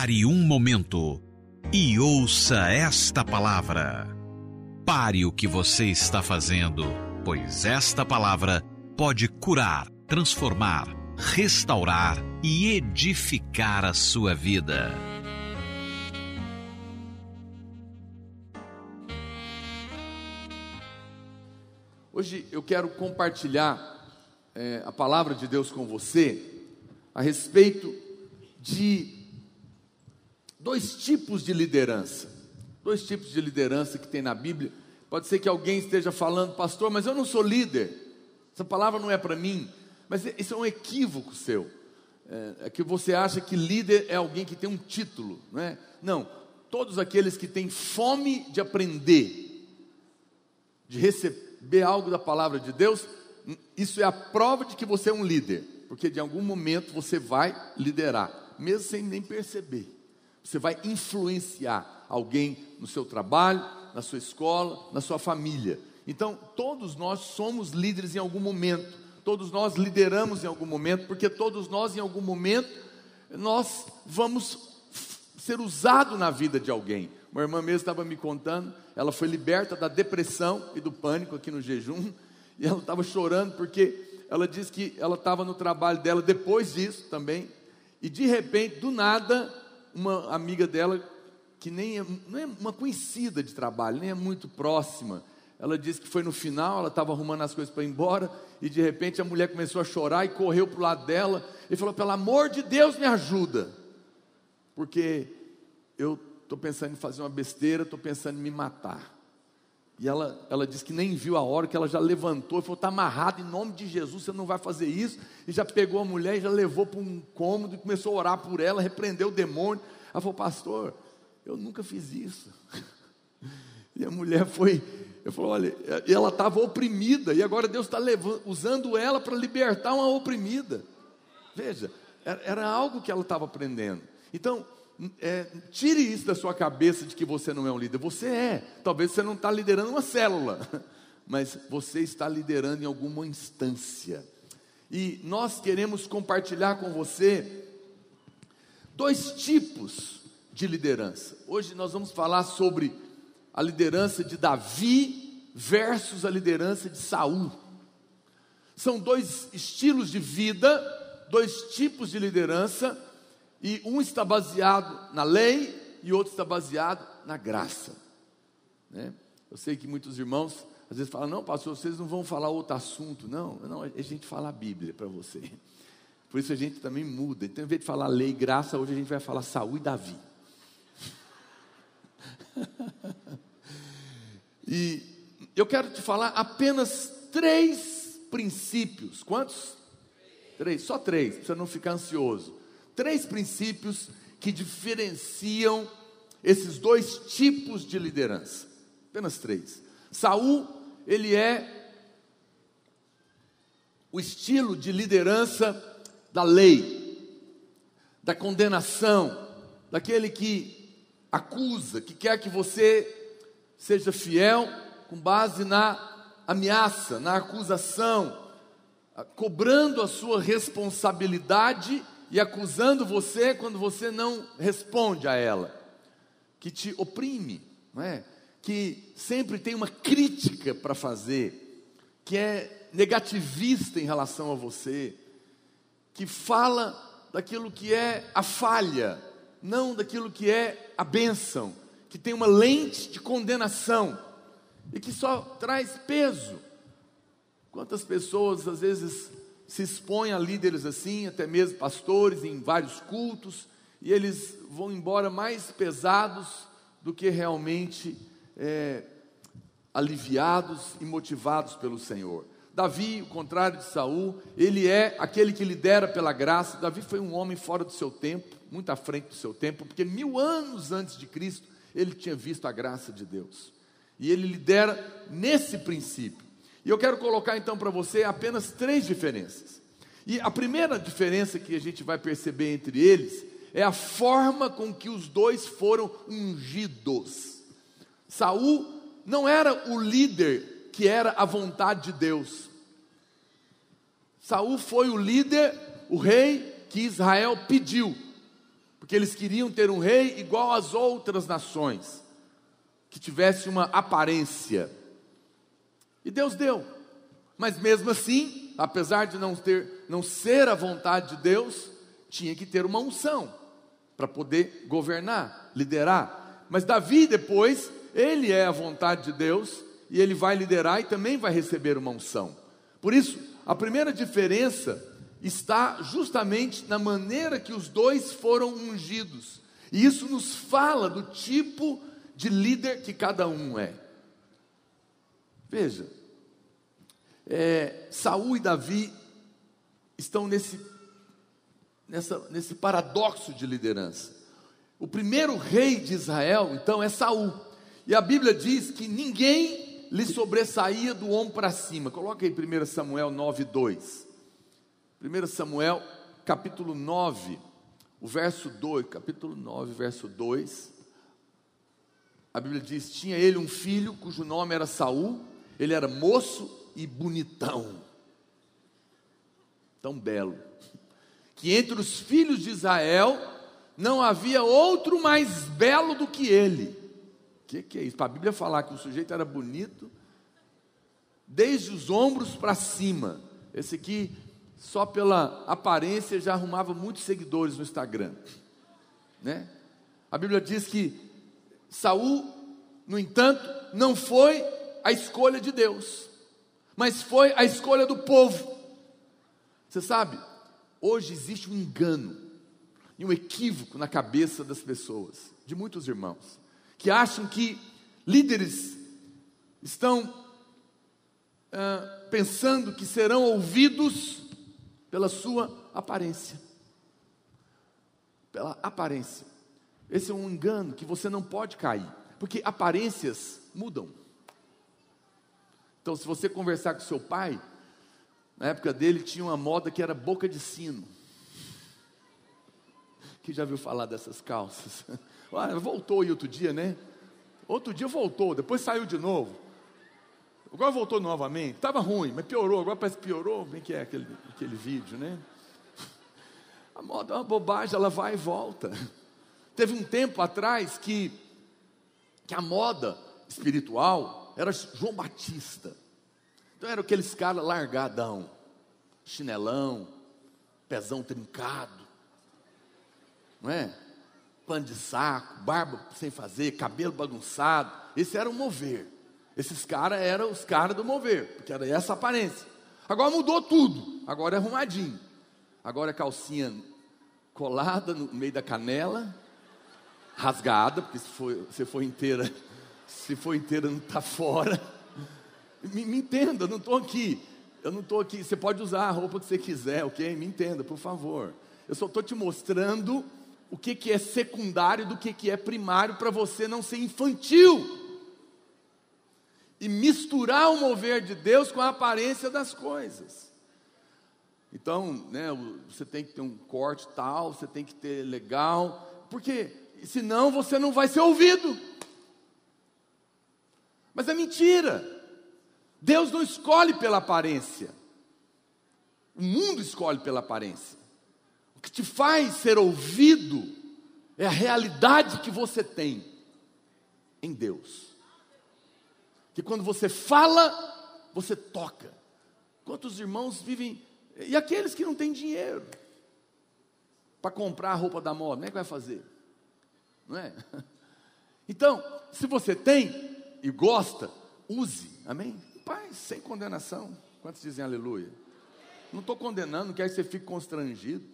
Pare um momento e ouça esta palavra. Pare o que você está fazendo, pois esta palavra pode curar, transformar, restaurar e edificar a sua vida. Hoje eu quero compartilhar é, a palavra de Deus com você a respeito de dois tipos de liderança. Dois tipos de liderança que tem na Bíblia. Pode ser que alguém esteja falando, pastor, mas eu não sou líder. Essa palavra não é para mim. Mas isso é um equívoco seu. É, é, que você acha que líder é alguém que tem um título, não é? Não. Todos aqueles que têm fome de aprender, de receber algo da palavra de Deus, isso é a prova de que você é um líder, porque de algum momento você vai liderar, mesmo sem nem perceber. Você vai influenciar alguém no seu trabalho, na sua escola, na sua família. Então, todos nós somos líderes em algum momento, todos nós lideramos em algum momento, porque todos nós, em algum momento, nós vamos ser usados na vida de alguém. Uma irmã mesmo estava me contando, ela foi liberta da depressão e do pânico aqui no jejum, e ela estava chorando porque ela disse que ela estava no trabalho dela depois disso também, e de repente, do nada, uma amiga dela, que nem é, não é uma conhecida de trabalho, nem é muito próxima, ela disse que foi no final, ela estava arrumando as coisas para ir embora, e de repente a mulher começou a chorar e correu para o lado dela e falou: Pelo amor de Deus, me ajuda, porque eu estou pensando em fazer uma besteira, estou pensando em me matar. E ela, ela disse que nem viu a hora que ela já levantou e falou: está amarrado em nome de Jesus, você não vai fazer isso. E já pegou a mulher e já levou para um cômodo e começou a orar por ela, repreendeu o demônio. Ela falou: Pastor, eu nunca fiz isso. E a mulher foi, eu falou: Olha, ela estava oprimida, e agora Deus está usando ela para libertar uma oprimida. Veja, era, era algo que ela estava aprendendo. Então, é, tire isso da sua cabeça de que você não é um líder. Você é. Talvez você não está liderando uma célula, mas você está liderando em alguma instância. E nós queremos compartilhar com você dois tipos de liderança. Hoje nós vamos falar sobre a liderança de Davi versus a liderança de Saul. São dois estilos de vida, dois tipos de liderança e um está baseado na lei e outro está baseado na graça. Né? Eu sei que muitos irmãos às vezes falam, não, pastor, vocês não vão falar outro assunto. Não, não, a gente fala a Bíblia para você. Por isso a gente também muda. Então, em vez de falar lei e graça, hoje a gente vai falar Saúl e Davi. e eu quero te falar apenas três princípios. Quantos? Três, só três, para você não ficar ansioso três princípios que diferenciam esses dois tipos de liderança. Apenas três. Saul, ele é o estilo de liderança da lei, da condenação, daquele que acusa, que quer que você seja fiel com base na ameaça, na acusação, cobrando a sua responsabilidade e acusando você quando você não responde a ela, que te oprime, não é? que sempre tem uma crítica para fazer, que é negativista em relação a você, que fala daquilo que é a falha, não daquilo que é a bênção, que tem uma lente de condenação e que só traz peso. Quantas pessoas às vezes se expõe a líderes assim, até mesmo pastores em vários cultos, e eles vão embora mais pesados do que realmente é, aliviados e motivados pelo Senhor. Davi, o contrário de Saul, ele é aquele que lidera pela graça. Davi foi um homem fora do seu tempo, muito à frente do seu tempo, porque mil anos antes de Cristo ele tinha visto a graça de Deus. E ele lidera nesse princípio. E eu quero colocar então para você apenas três diferenças. E a primeira diferença que a gente vai perceber entre eles é a forma com que os dois foram ungidos. Saul não era o líder que era a vontade de Deus. Saul foi o líder, o rei que Israel pediu. porque eles queriam ter um rei igual às outras nações, que tivesse uma aparência. E Deus deu. Mas mesmo assim, apesar de não ter não ser a vontade de Deus, tinha que ter uma unção para poder governar, liderar. Mas Davi depois, ele é a vontade de Deus e ele vai liderar e também vai receber uma unção. Por isso, a primeira diferença está justamente na maneira que os dois foram ungidos. E isso nos fala do tipo de líder que cada um é. Veja, é, Saul e Davi estão nesse, nessa, nesse paradoxo de liderança. O primeiro rei de Israel, então, é Saul. E a Bíblia diz que ninguém lhe sobressaía do ombro para cima. Coloca aí 1 Samuel 9, 2. 1 Samuel, capítulo 9, o verso 2, capítulo 9, verso 2. A Bíblia diz: Tinha ele um filho cujo nome era Saul, ele era moço e bonitão, tão belo, que entre os filhos de Israel não havia outro mais belo do que ele. O que, que é isso? Para a Bíblia falar que o sujeito era bonito, desde os ombros para cima. Esse aqui só pela aparência já arrumava muitos seguidores no Instagram, né? A Bíblia diz que Saul, no entanto, não foi a escolha de Deus, mas foi a escolha do povo. Você sabe, hoje existe um engano e um equívoco na cabeça das pessoas, de muitos irmãos, que acham que líderes estão pensando que serão ouvidos pela sua aparência. Pela aparência. Esse é um engano que você não pode cair, porque aparências mudam. Então, se você conversar com seu pai, na época dele tinha uma moda que era boca de sino. Quem já viu falar dessas calças? Ah, voltou aí outro dia, né? Outro dia voltou, depois saiu de novo. Agora voltou novamente. Estava ruim, mas piorou. Agora parece que piorou. É que é aquele, aquele vídeo, né? A moda é uma bobagem, ela vai e volta. Teve um tempo atrás que, que a moda espiritual era João Batista. Então eram aqueles caras largadão, chinelão, pezão trincado, não é? Pano de saco, barba sem fazer, cabelo bagunçado. Esse era o mover. Esses caras eram os caras do mover, porque era essa aparência. Agora mudou tudo, agora é arrumadinho. Agora é calcinha colada no meio da canela, rasgada, porque se for, se for inteira, se for inteira não está fora. Me, me, entenda, eu não estou aqui. Eu não estou aqui. Você pode usar a roupa que você quiser, ok? Me entenda, por favor. Eu só estou te mostrando o que, que é secundário do que, que é primário para você não ser infantil e misturar o mover de Deus com a aparência das coisas. Então, né, você tem que ter um corte tal, você tem que ter legal, porque senão você não vai ser ouvido. Mas é mentira. Deus não escolhe pela aparência. O mundo escolhe pela aparência. O que te faz ser ouvido é a realidade que você tem em Deus que quando você fala, você toca. Quantos irmãos vivem. E aqueles que não têm dinheiro para comprar a roupa da moda, como é que vai fazer? Não é? Então, se você tem e gosta, use, amém? Paz, sem condenação. Quantos dizem aleluia? Não estou condenando, que você fique constrangido.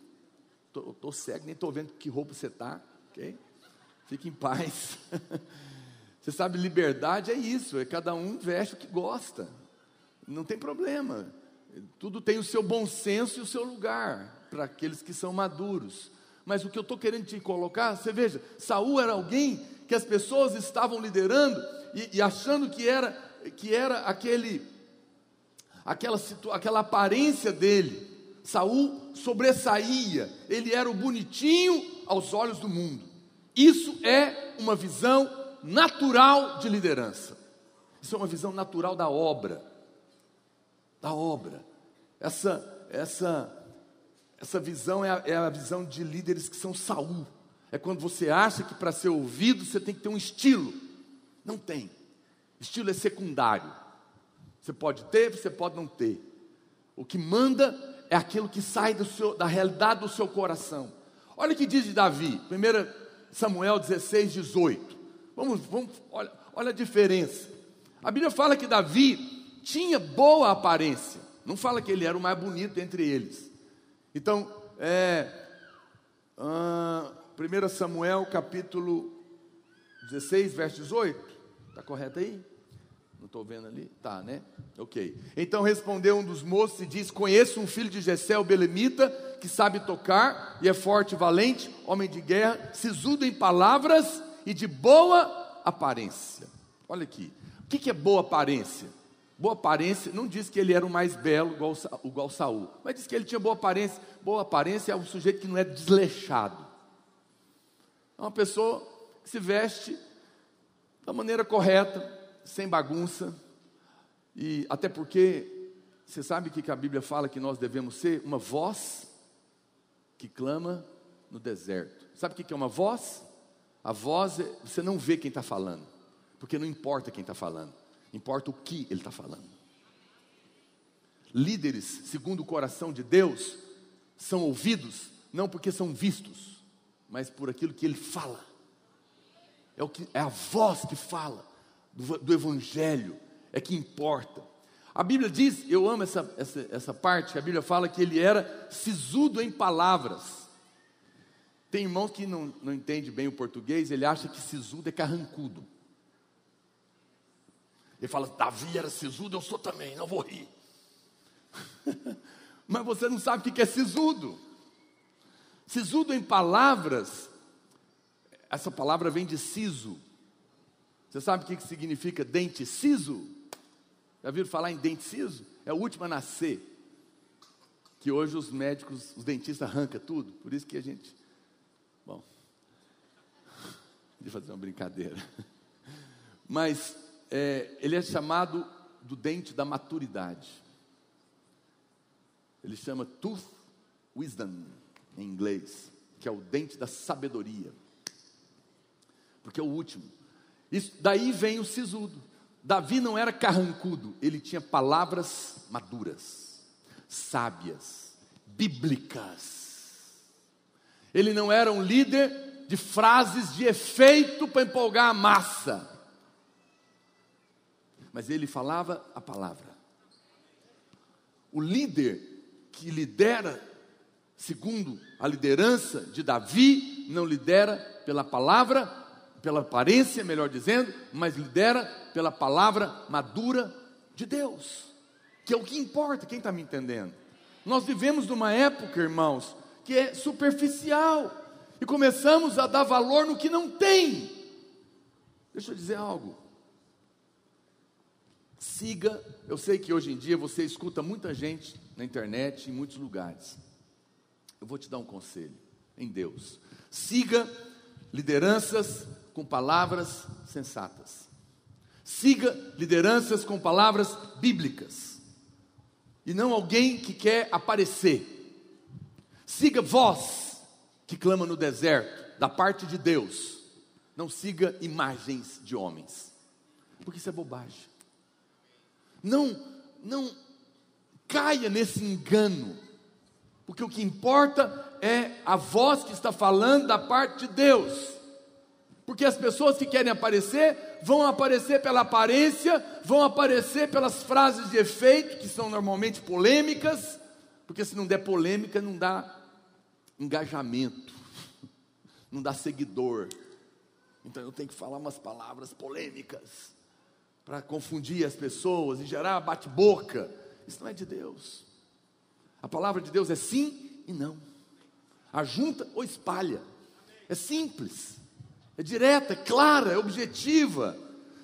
Estou cego, nem estou vendo que roupa você está, ok? Fique em paz. Você sabe, liberdade é isso, é cada um veste o que gosta. Não tem problema. Tudo tem o seu bom senso e o seu lugar para aqueles que são maduros. Mas o que eu estou querendo te colocar, você veja, Saul era alguém que as pessoas estavam liderando e, e achando que era que era aquele aquela aquela aparência dele. Saul sobressaía, ele era o bonitinho aos olhos do mundo. Isso é uma visão natural de liderança. Isso é uma visão natural da obra. Da obra. Essa, essa, essa visão é a, é a visão de líderes que são Saul. É quando você acha que para ser ouvido você tem que ter um estilo. Não tem. Estilo é secundário. Você pode ter, você pode não ter. O que manda é aquilo que sai seu, da realidade do seu coração. Olha o que diz de Davi, 1 Samuel 16, 18. Vamos, vamos olha, olha a diferença. A Bíblia fala que Davi tinha boa aparência, não fala que ele era o mais bonito entre eles. Então, é, uh, 1 Samuel capítulo 16, verso 18, está correto aí? Não estou vendo ali? Tá, né? Ok. Então respondeu um dos moços e disse: Conheço um filho de Jessé, o Belemita, que sabe tocar e é forte e valente, homem de guerra, sisudo em palavras e de boa aparência. Olha aqui. O que é boa aparência? Boa aparência não diz que ele era o mais belo, igual, igual Saul, mas diz que ele tinha boa aparência. Boa aparência é um sujeito que não é desleixado. É uma pessoa que se veste da maneira correta, sem bagunça, e até porque você sabe que a Bíblia fala que nós devemos ser uma voz que clama no deserto. Sabe o que é uma voz? A voz, é, você não vê quem está falando, porque não importa quem está falando, importa o que ele está falando. Líderes, segundo o coração de Deus, são ouvidos não porque são vistos, mas por aquilo que ele fala. É, o que, é a voz que fala do, do Evangelho, é que importa. A Bíblia diz, eu amo essa, essa, essa parte, a Bíblia fala que ele era sisudo em palavras. Tem irmãos que não, não entende bem o português, ele acha que sisudo é carrancudo. Ele fala, Davi era sisudo, eu sou também, não vou rir. Mas você não sabe o que é sisudo. Sisudo em palavras, essa palavra vem de siso, você sabe o que significa dente siso? Já viram falar em dente siso? É o último a nascer. Que hoje os médicos, os dentistas arrancam tudo. Por isso que a gente. Bom. Eu fazer uma brincadeira. Mas é, ele é chamado do dente da maturidade. Ele chama tooth wisdom em inglês, que é o dente da sabedoria. Porque é o último. Isso, daí vem o sisudo. Davi não era carrancudo, ele tinha palavras maduras, sábias, bíblicas. Ele não era um líder de frases de efeito para empolgar a massa, mas ele falava a palavra. O líder que lidera, segundo a liderança de Davi, não lidera pela palavra, pela aparência, melhor dizendo, mas lidera pela palavra madura de Deus, que é o que importa, quem está me entendendo? Nós vivemos numa época, irmãos, que é superficial, e começamos a dar valor no que não tem. Deixa eu dizer algo. Siga, eu sei que hoje em dia você escuta muita gente na internet, em muitos lugares. Eu vou te dar um conselho em Deus. Siga lideranças com palavras sensatas. Siga lideranças com palavras bíblicas. E não alguém que quer aparecer. Siga voz que clama no deserto, da parte de Deus. Não siga imagens de homens. Porque isso é bobagem. Não, não caia nesse engano. Porque o que importa é a voz que está falando da parte de Deus. Porque as pessoas que querem aparecer vão aparecer pela aparência, vão aparecer pelas frases de efeito, que são normalmente polêmicas, porque se não der polêmica, não dá engajamento, não dá seguidor. Então eu tenho que falar umas palavras polêmicas para confundir as pessoas e gerar bate-boca. Isso não é de Deus. A palavra de Deus é sim e não. Ajunta ou espalha. É simples é direta, é clara, é objetiva.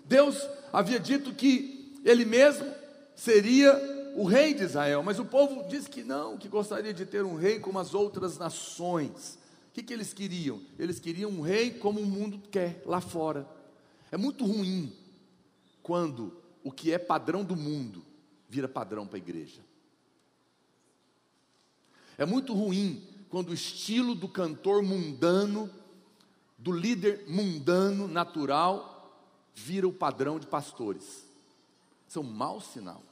Deus havia dito que Ele mesmo seria o rei de Israel, mas o povo disse que não, que gostaria de ter um rei como as outras nações. O que, que eles queriam? Eles queriam um rei como o mundo quer, lá fora. É muito ruim quando o que é padrão do mundo vira padrão para a igreja. É muito ruim quando o estilo do cantor mundano do líder mundano, natural, vira o padrão de pastores. Isso é um mau sinal.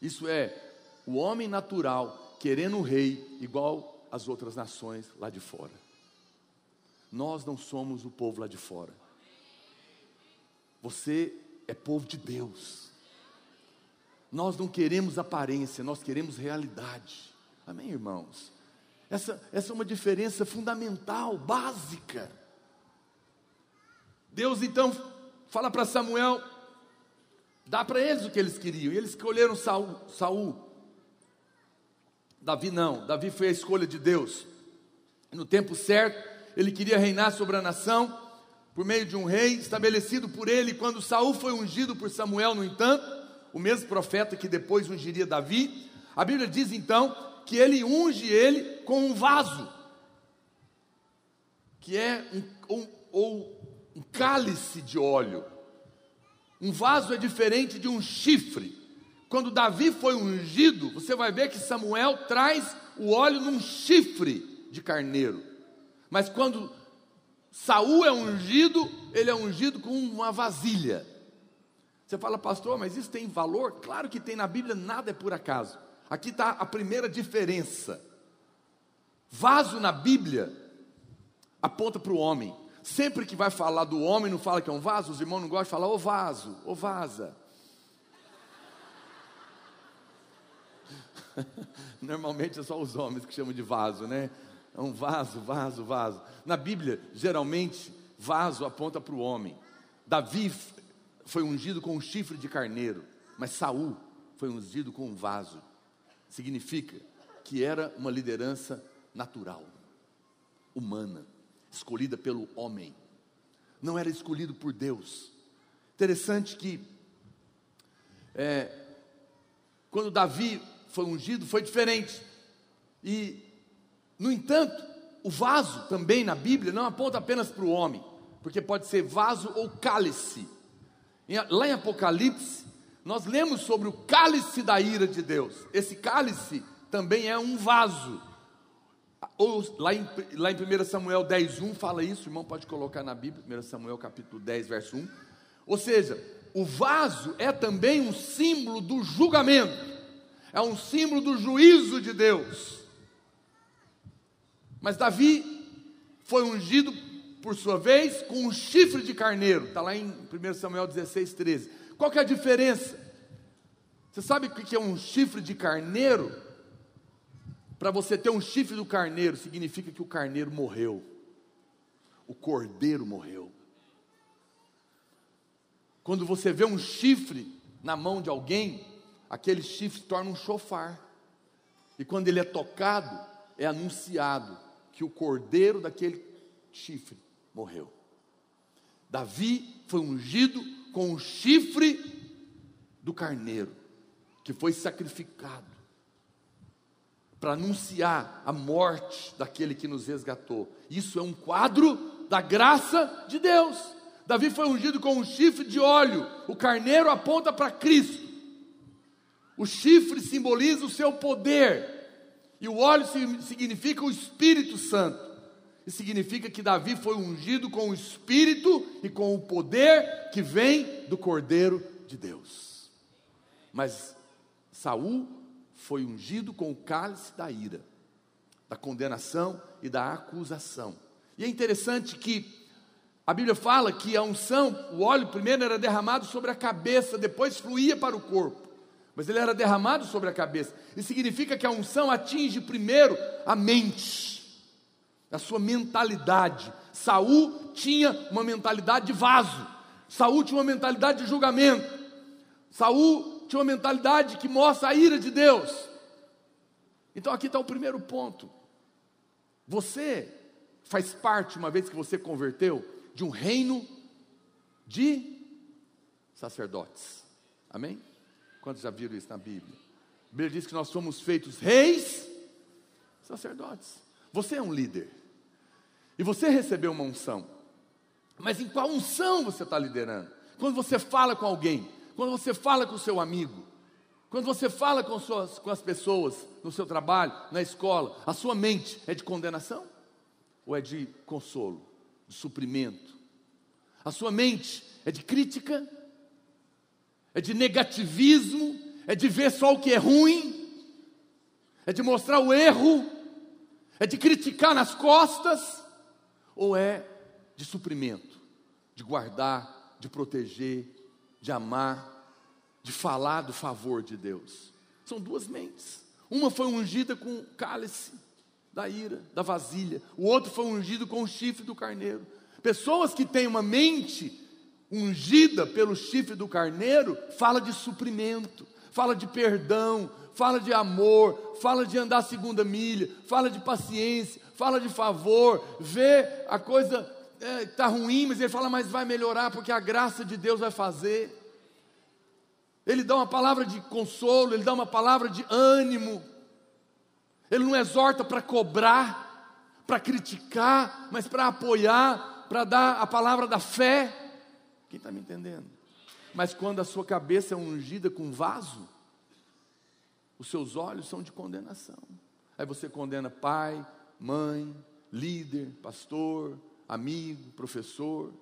Isso é o homem natural querendo um rei igual às outras nações lá de fora. Nós não somos o povo lá de fora. Você é povo de Deus. Nós não queremos aparência, nós queremos realidade. Amém, irmãos? Essa, essa é uma diferença fundamental, básica. Deus então fala para Samuel, dá para eles o que eles queriam, e eles escolheram Saul, Saul. Davi não, Davi foi a escolha de Deus. No tempo certo, ele queria reinar sobre a nação por meio de um rei estabelecido por ele. Quando Saul foi ungido por Samuel, no entanto, o mesmo profeta que depois ungiria Davi, a Bíblia diz então que ele unge ele com um vaso, que é um, um, ou um cálice de óleo. Um vaso é diferente de um chifre. Quando Davi foi ungido, você vai ver que Samuel traz o óleo num chifre de carneiro. Mas quando Saul é ungido, ele é ungido com uma vasilha. Você fala, pastor, mas isso tem valor? Claro que tem na Bíblia, nada é por acaso. Aqui está a primeira diferença. Vaso na Bíblia aponta para o homem. Sempre que vai falar do homem, não fala que é um vaso, os irmãos não gostam de falar, ô vaso, ô vaza. Normalmente é só os homens que chamam de vaso, né? É um vaso, vaso, vaso. Na Bíblia, geralmente, vaso aponta para o homem. Davi foi ungido com um chifre de carneiro, mas Saul foi ungido com um vaso. Significa que era uma liderança natural, humana escolhida pelo homem, não era escolhido por Deus. Interessante que, é, quando Davi foi ungido, foi diferente. E, no entanto, o vaso também na Bíblia não aponta apenas para o homem, porque pode ser vaso ou cálice. Lá em Apocalipse, nós lemos sobre o cálice da ira de Deus. Esse cálice também é um vaso ou lá em, lá em 1 Samuel 10, 1 fala isso, o irmão pode colocar na Bíblia, 1 Samuel capítulo 10, verso 1. Ou seja, o vaso é também um símbolo do julgamento, é um símbolo do juízo de Deus. Mas Davi foi ungido, por sua vez, com um chifre de carneiro, está lá em 1 Samuel 16, 13. Qual que é a diferença? Você sabe o que é um chifre de carneiro? Para você ter um chifre do carneiro, significa que o carneiro morreu, o cordeiro morreu. Quando você vê um chifre na mão de alguém, aquele chifre se torna um chofar. E quando ele é tocado, é anunciado que o cordeiro daquele chifre morreu. Davi foi ungido com o chifre do carneiro, que foi sacrificado para anunciar a morte daquele que nos resgatou. Isso é um quadro da graça de Deus. Davi foi ungido com um chifre de óleo, o carneiro aponta para Cristo. O chifre simboliza o seu poder, e o óleo significa o Espírito Santo. E significa que Davi foi ungido com o Espírito e com o poder que vem do Cordeiro de Deus. Mas Saul foi ungido com o cálice da ira, da condenação e da acusação. E é interessante que a Bíblia fala que a unção, o óleo primeiro era derramado sobre a cabeça, depois fluía para o corpo. Mas ele era derramado sobre a cabeça. E significa que a unção atinge primeiro a mente, a sua mentalidade. Saul tinha uma mentalidade de vaso. Saul tinha uma mentalidade de julgamento. Saul tinha uma mentalidade que mostra a ira de Deus. Então aqui está o primeiro ponto. Você faz parte, uma vez que você converteu, de um reino de sacerdotes. Amém? Quantos já viram isso na Bíblia? A Bíblia diz que nós somos feitos reis, sacerdotes. Você é um líder. E você recebeu uma unção. Mas em qual unção você está liderando? Quando você fala com alguém, quando você fala com o seu amigo, quando você fala com, suas, com as pessoas no seu trabalho, na escola, a sua mente é de condenação ou é de consolo? de suprimento. A sua mente é de crítica, é de negativismo, é de ver só o que é ruim, é de mostrar o erro, é de criticar nas costas, ou é de suprimento, de guardar, de proteger, de amar, de falar do favor de Deus. São duas mentes. Uma foi ungida com o cálice da ira, da vasilha. O outro foi ungido com o chifre do carneiro. Pessoas que têm uma mente ungida pelo chifre do carneiro, fala de suprimento, fala de perdão, fala de amor, fala de andar segunda milha, fala de paciência, fala de favor, vê a coisa está é, tá ruim, mas ele fala, mas vai melhorar, porque a graça de Deus vai fazer. Ele dá uma palavra de consolo, ele dá uma palavra de ânimo. Ele não exorta para cobrar, para criticar, mas para apoiar, para dar a palavra da fé. Quem está me entendendo? Mas quando a sua cabeça é ungida com vaso, os seus olhos são de condenação. Aí você condena pai, mãe, líder, pastor, amigo, professor.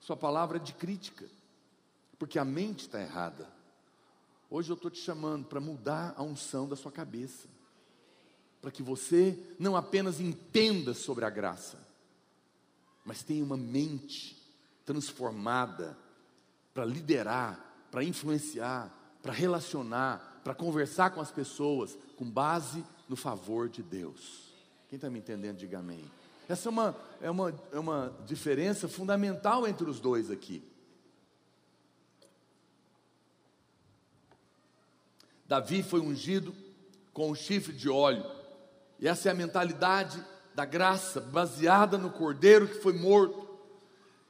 Sua palavra é de crítica porque a mente está errada. Hoje eu estou te chamando para mudar a unção da sua cabeça, para que você não apenas entenda sobre a graça, mas tenha uma mente transformada para liderar, para influenciar, para relacionar, para conversar com as pessoas, com base no favor de Deus. Quem está me entendendo, diga amém. Essa é uma, é, uma, é uma diferença fundamental entre os dois aqui. Davi foi ungido com um chifre de óleo. E essa é a mentalidade da graça, baseada no cordeiro que foi morto.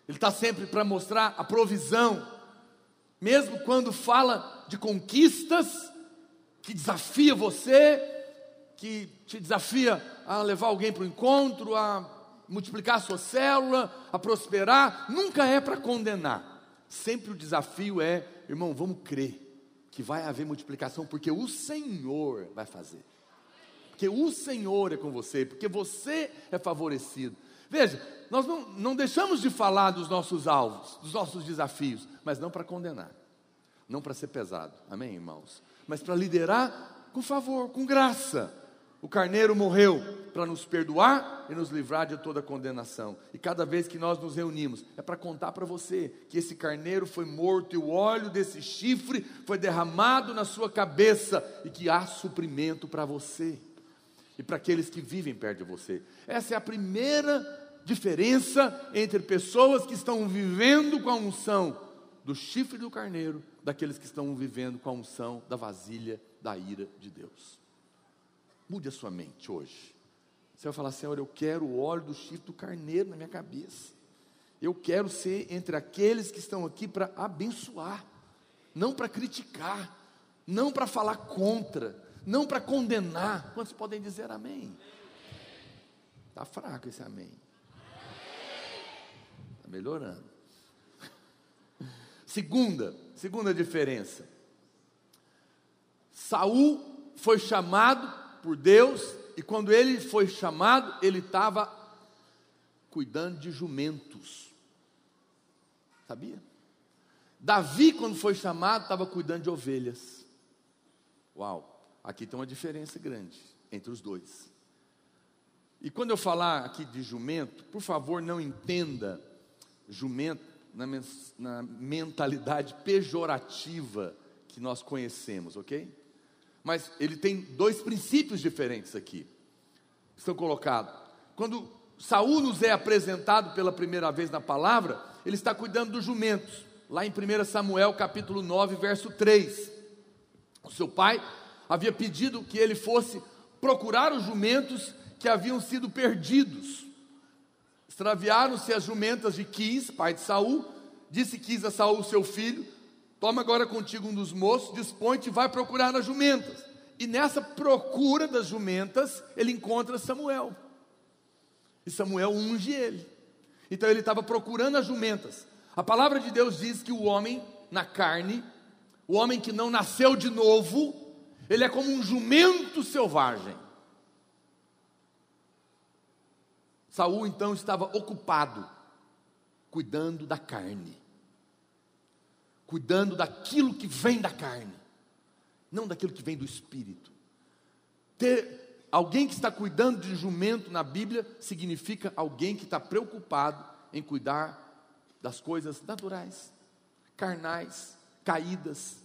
Ele está sempre para mostrar a provisão, mesmo quando fala de conquistas que desafia você, que te desafia a levar alguém para o encontro, a multiplicar a sua célula, a prosperar, nunca é para condenar. Sempre o desafio é, irmão, vamos crer que vai haver multiplicação, porque o Senhor vai fazer. Porque o Senhor é com você, porque você é favorecido. Veja, nós não, não deixamos de falar dos nossos alvos, dos nossos desafios, mas não para condenar, não para ser pesado, amém, irmãos? Mas para liderar com favor, com graça. O carneiro morreu para nos perdoar e nos livrar de toda condenação. E cada vez que nós nos reunimos, é para contar para você que esse carneiro foi morto e o óleo desse chifre foi derramado na sua cabeça e que há suprimento para você e para aqueles que vivem perto de você. Essa é a primeira diferença entre pessoas que estão vivendo com a unção do chifre do carneiro, daqueles que estão vivendo com a unção da vasilha da ira de Deus. Mude a sua mente hoje. Você vai falar, Senhor, eu quero o óleo do chifre do carneiro na minha cabeça. Eu quero ser entre aqueles que estão aqui para abençoar, não para criticar, não para falar contra, não para condenar. Quantos podem dizer amém? Está fraco esse amém. Está melhorando. Segunda, segunda diferença. Saul foi chamado por Deus, e quando ele foi chamado, ele estava cuidando de jumentos. Sabia? Davi, quando foi chamado, estava cuidando de ovelhas. Uau, aqui tem uma diferença grande entre os dois. E quando eu falar aqui de jumento, por favor, não entenda jumento na, na mentalidade pejorativa que nós conhecemos, ok? Mas ele tem dois princípios diferentes aqui. Estão colocados. Quando Saul nos é apresentado pela primeira vez na palavra, ele está cuidando dos jumentos. Lá em 1 Samuel capítulo 9, verso 3. O seu pai havia pedido que ele fosse procurar os jumentos que haviam sido perdidos. Extraviaram-se as jumentas de Quis, pai de Saul. Disse Quis a Saul, seu filho: Toma agora contigo um dos moços, dispõe-te e vai procurar as jumentas. E nessa procura das jumentas, ele encontra Samuel. E Samuel unge ele. Então ele estava procurando as jumentas. A palavra de Deus diz que o homem na carne, o homem que não nasceu de novo, ele é como um jumento selvagem. Saul então estava ocupado cuidando da carne. Cuidando daquilo que vem da carne, não daquilo que vem do espírito. Ter alguém que está cuidando de jumento na Bíblia significa alguém que está preocupado em cuidar das coisas naturais, carnais, caídas,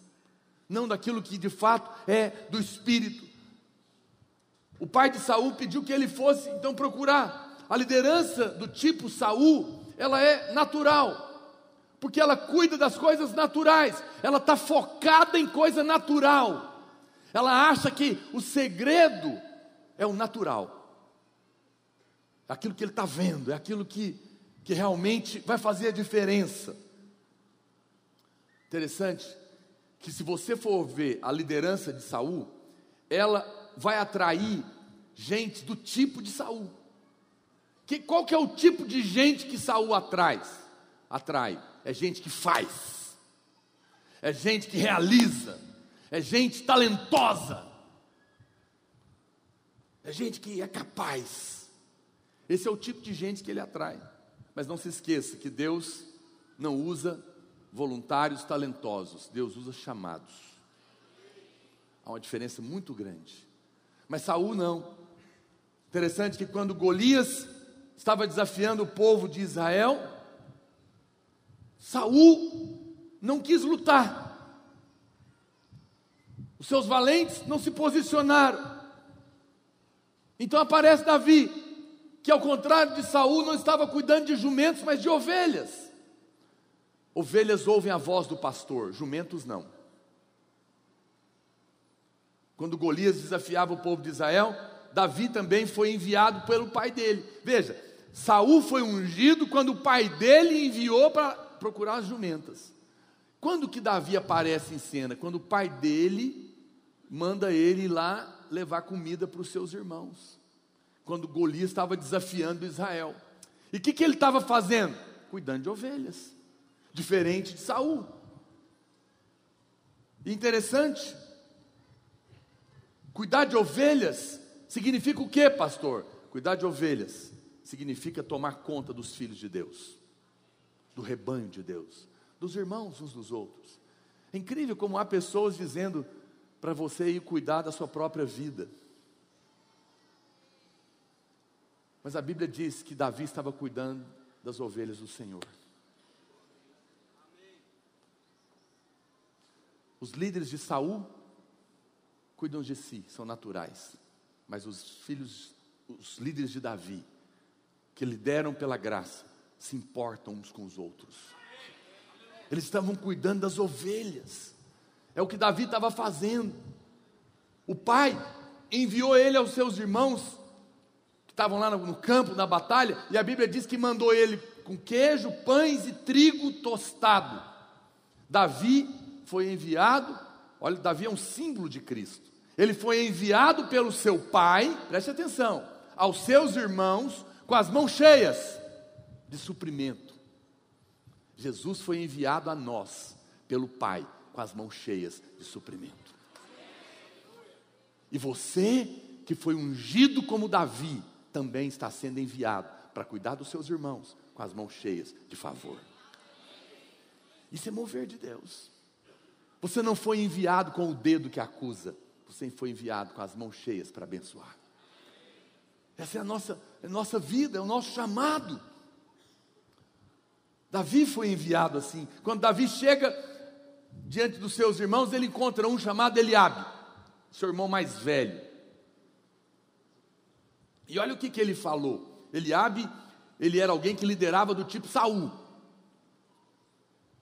não daquilo que de fato é do espírito. O pai de Saul pediu que ele fosse então procurar. A liderança do tipo Saul, ela é natural, porque ela cuida das coisas naturais, ela está focada em coisa natural. Ela acha que o segredo é o natural, é aquilo que ele está vendo, é aquilo que, que realmente vai fazer a diferença. Interessante que se você for ver a liderança de Saul, ela vai atrair gente do tipo de Saul. Que, qual que é o tipo de gente que Saul atrai? Atrai. É gente que faz. É gente que realiza. É gente talentosa. É gente que é capaz. Esse é o tipo de gente que ele atrai. Mas não se esqueça que Deus não usa voluntários talentosos, Deus usa chamados. Há uma diferença muito grande. Mas Saul não. Interessante que quando Golias estava desafiando o povo de Israel, Saul não quis lutar. Os seus valentes não se posicionaram. Então aparece Davi, que ao contrário de Saul não estava cuidando de jumentos, mas de ovelhas. Ovelhas ouvem a voz do pastor, jumentos não. Quando Golias desafiava o povo de Israel, Davi também foi enviado pelo pai dele. Veja, Saul foi ungido quando o pai dele enviou para procurar as jumentas. Quando que Davi aparece em cena? Quando o pai dele manda ele ir lá levar comida para os seus irmãos. Quando Golias estava desafiando Israel. E o que, que ele estava fazendo? Cuidando de ovelhas diferente de Saul. interessante, cuidar de ovelhas significa o que, pastor? Cuidar de ovelhas significa tomar conta dos filhos de Deus, do rebanho de Deus, dos irmãos uns dos outros. É incrível como há pessoas dizendo para você ir cuidar da sua própria vida. Mas a Bíblia diz que Davi estava cuidando das ovelhas do Senhor. Os líderes de Saul cuidam de si, são naturais. Mas os filhos, os líderes de Davi, que lideram pela graça, se importam uns com os outros. Eles estavam cuidando das ovelhas. É o que Davi estava fazendo. O pai enviou ele aos seus irmãos que estavam lá no campo, na batalha, e a Bíblia diz que mandou ele com queijo, pães e trigo tostado. Davi foi enviado, olha, Davi é um símbolo de Cristo. Ele foi enviado pelo seu pai, preste atenção, aos seus irmãos com as mãos cheias de suprimento. Jesus foi enviado a nós pelo Pai com as mãos cheias de suprimento. E você que foi ungido como Davi também está sendo enviado para cuidar dos seus irmãos com as mãos cheias de favor. Isso é mover de Deus. Você não foi enviado com o dedo que acusa, você foi enviado com as mãos cheias para abençoar. Essa é a nossa, é a nossa vida, é o nosso chamado. Davi foi enviado assim. Quando Davi chega diante dos seus irmãos, ele encontra um chamado Eliabe, seu irmão mais velho. E olha o que, que ele falou. Eliabe, ele era alguém que liderava do tipo Saul,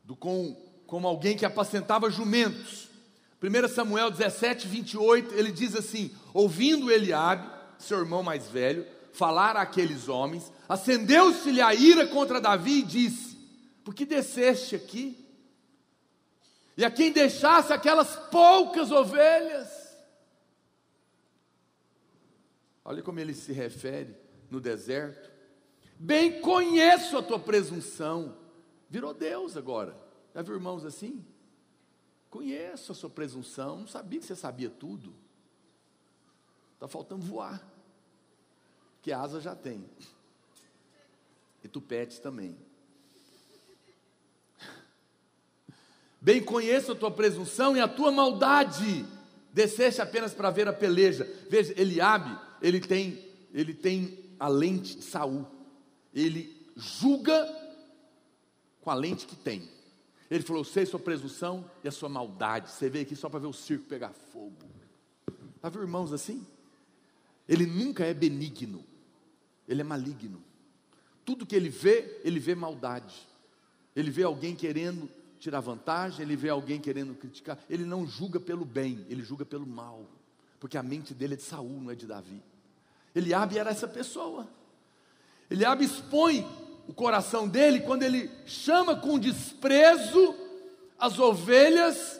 do com como alguém que apacentava jumentos. 1 Samuel 17, 28, ele diz assim: Ouvindo Eliabe, seu irmão mais velho, falar àqueles homens, acendeu-se-lhe a ira contra Davi e disse: Por que desceste aqui? E a quem deixasse aquelas poucas ovelhas? Olha como ele se refere no deserto. Bem conheço a tua presunção. Virou Deus agora. Já viu irmãos assim? Conheço a sua presunção, não sabia que você sabia tudo. Está faltando voar. Que asa já tem. E tupetes também. Bem conheço a tua presunção e a tua maldade. Desceste apenas para ver a peleja. Veja, Eliabe, ele tem, ele tem a lente de Saul. Ele julga com a lente que tem. Ele falou: Eu sei sua presunção e a sua maldade. Você veio aqui só para ver o circo pegar fogo. Já viu irmãos assim? Ele nunca é benigno, ele é maligno. Tudo que ele vê, ele vê maldade. Ele vê alguém querendo tirar vantagem, ele vê alguém querendo criticar. Ele não julga pelo bem, ele julga pelo mal. Porque a mente dele é de Saul, não é de Davi. Eliabe era essa pessoa. Eliabe expõe o coração dele quando ele chama com desprezo as ovelhas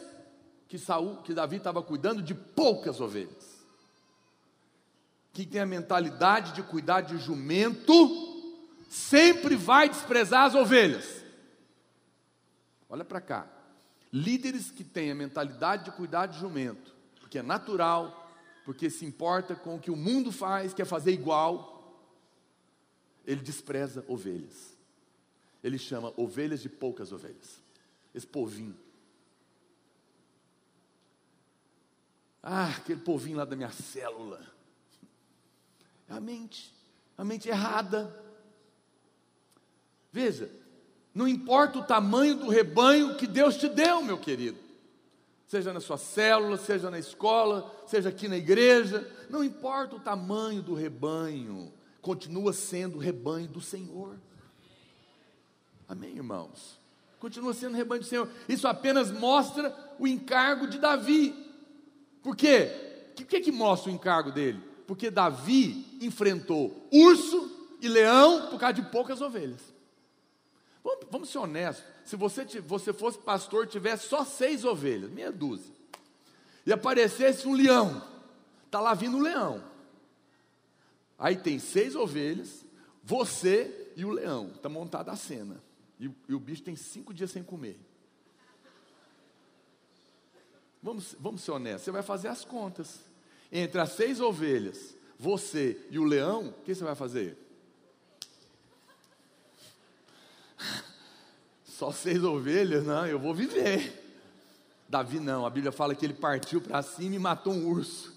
que Saul, que Davi estava cuidando de poucas ovelhas. Quem tem a mentalidade de cuidar de jumento sempre vai desprezar as ovelhas. Olha para cá. Líderes que têm a mentalidade de cuidar de jumento, porque é natural, porque se importa com o que o mundo faz, quer fazer igual, ele despreza ovelhas. Ele chama ovelhas de poucas ovelhas. Esse povinho. Ah, aquele povinho lá da minha célula. É a mente, a mente errada. Veja, não importa o tamanho do rebanho que Deus te deu, meu querido. Seja na sua célula, seja na escola, seja aqui na igreja, não importa o tamanho do rebanho, continua sendo o rebanho do Senhor. Amém, irmãos? Continua sendo rebanho do Senhor. Isso apenas mostra o encargo de Davi. Por quê? O que, que mostra o encargo dele? Porque Davi enfrentou urso e leão por causa de poucas ovelhas. Vamos, vamos ser honestos. Se você, você fosse pastor, tivesse só seis ovelhas, meia dúzia, e aparecesse um leão, está lá vindo um leão. Aí tem seis ovelhas, você e o leão. Está montada a cena. E, e, o bicho tem cinco dias sem comer. Vamos, vamos ser honestos. Você vai fazer as contas. Entre as seis ovelhas, você e o leão, o que você vai fazer? Só seis ovelhas? Não, eu vou viver. Davi não, a Bíblia fala que ele partiu para cima e matou um urso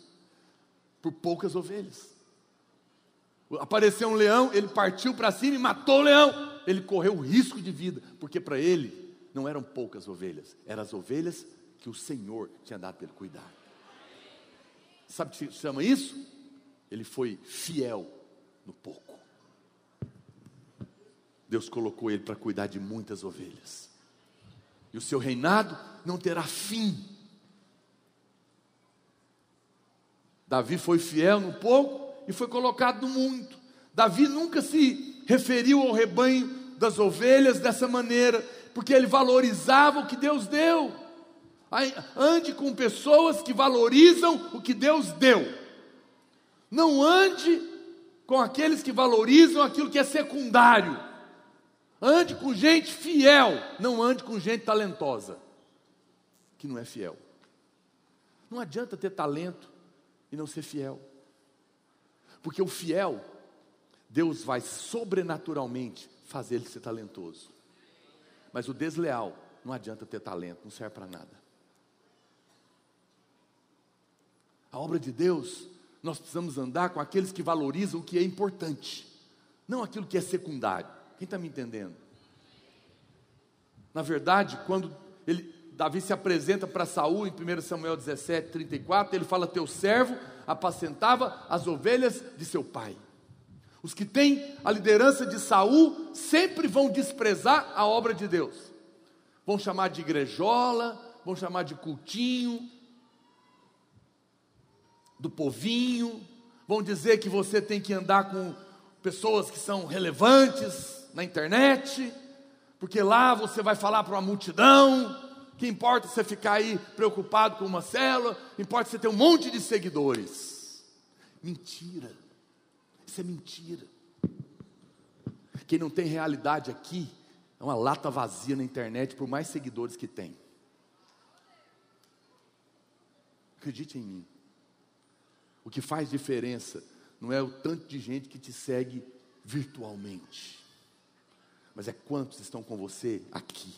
por poucas ovelhas. Apareceu um leão, ele partiu para cima e matou o leão. Ele correu o risco de vida, porque para ele não eram poucas ovelhas, eram as ovelhas que o Senhor tinha dado para ele cuidar. Sabe o que se chama isso? Ele foi fiel no pouco. Deus colocou ele para cuidar de muitas ovelhas. E o seu reinado não terá fim. Davi foi fiel no pouco, e foi colocado no muito. Davi nunca se referiu ao rebanho das ovelhas dessa maneira, porque ele valorizava o que Deus deu. Ande com pessoas que valorizam o que Deus deu. Não ande com aqueles que valorizam aquilo que é secundário. Ande com gente fiel, não ande com gente talentosa, que não é fiel. Não adianta ter talento e não ser fiel. Porque o fiel, Deus vai sobrenaturalmente fazer ele ser talentoso. Mas o desleal, não adianta ter talento, não serve para nada. A obra de Deus, nós precisamos andar com aqueles que valorizam o que é importante, não aquilo que é secundário. Quem está me entendendo? Na verdade, quando ele, Davi se apresenta para Saul em 1 Samuel 17, 34, ele fala: Teu servo apacentava as ovelhas de seu pai. Os que têm a liderança de Saul sempre vão desprezar a obra de Deus. Vão chamar de igrejola, vão chamar de cultinho, do povinho, vão dizer que você tem que andar com pessoas que são relevantes na internet, porque lá você vai falar para uma multidão, que importa você ficar aí preocupado com uma célula, importa você ter um monte de seguidores. Mentira. Isso é mentira. Quem não tem realidade aqui é uma lata vazia na internet, por mais seguidores que tem. Acredite em mim. O que faz diferença não é o tanto de gente que te segue virtualmente. mas é quantos estão com você aqui.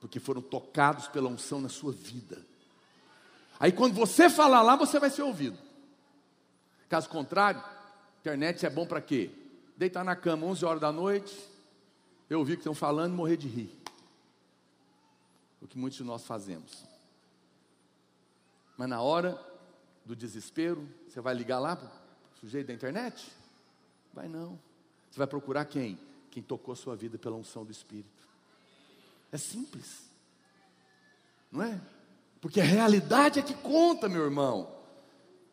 Porque foram tocados pela unção na sua vida. Aí quando você falar lá, você vai ser ouvido. Caso contrário, internet é bom para quê? Deitar na cama 11 horas da noite, eu ouvi que estão falando e morrer de rir. O que muitos de nós fazemos. Mas na hora do desespero, você vai ligar lá para o sujeito da internet? Vai não. Você vai procurar quem? Quem tocou sua vida pela unção do Espírito. É simples. Não é? Porque a realidade é que conta, meu irmão.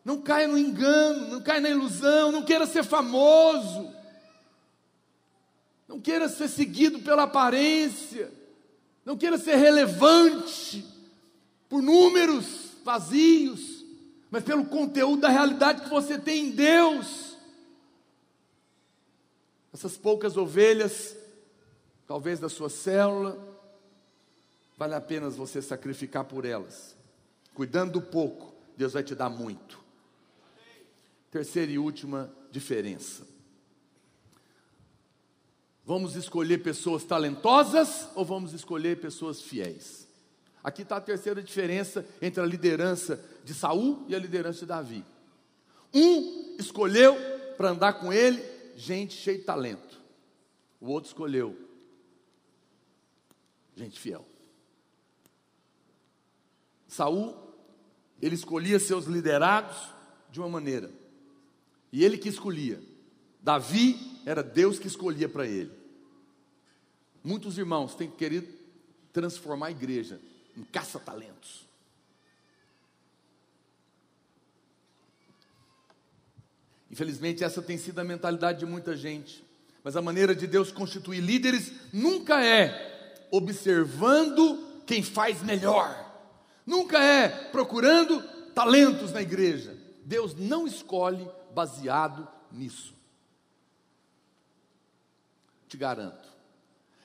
Não caia no engano, não caia na ilusão, não queira ser famoso. Não queira ser seguido pela aparência. Não queira ser relevante por números vazios, mas pelo conteúdo da realidade que você tem em Deus essas poucas ovelhas, talvez da sua célula, vale a pena você sacrificar por elas. Cuidando do pouco, Deus vai te dar muito. Terceira e última diferença. Vamos escolher pessoas talentosas ou vamos escolher pessoas fiéis? Aqui está a terceira diferença entre a liderança de Saul e a liderança de Davi. Um escolheu para andar com ele gente cheia de talento. O outro escolheu gente fiel. Saul, ele escolhia seus liderados de uma maneira. E ele que escolhia. Davi era Deus que escolhia para ele. Muitos irmãos têm querido transformar a igreja em caça-talentos. Infelizmente, essa tem sido a mentalidade de muita gente. Mas a maneira de Deus constituir líderes nunca é observando quem faz melhor, nunca é procurando talentos na igreja. Deus não escolhe baseado nisso. Te garanto.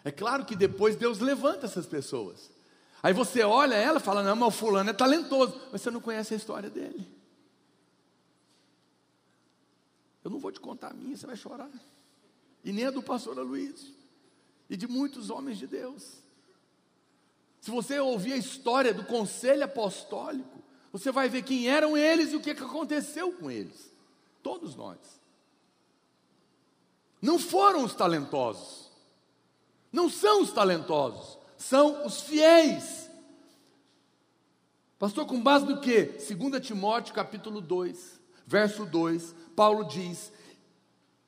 É claro que depois Deus levanta essas pessoas. Aí você olha ela e fala: Não, mas o fulano é talentoso, mas você não conhece a história dele. Eu não vou te contar a minha, você vai chorar. E nem a do pastor Aloysio. E de muitos homens de Deus. Se você ouvir a história do conselho apostólico, você vai ver quem eram eles e o que aconteceu com eles. Todos nós. Não foram os talentosos. Não são os talentosos. São os fiéis. Pastor, com base no que? 2 Timóteo capítulo 2, verso 2. Paulo diz: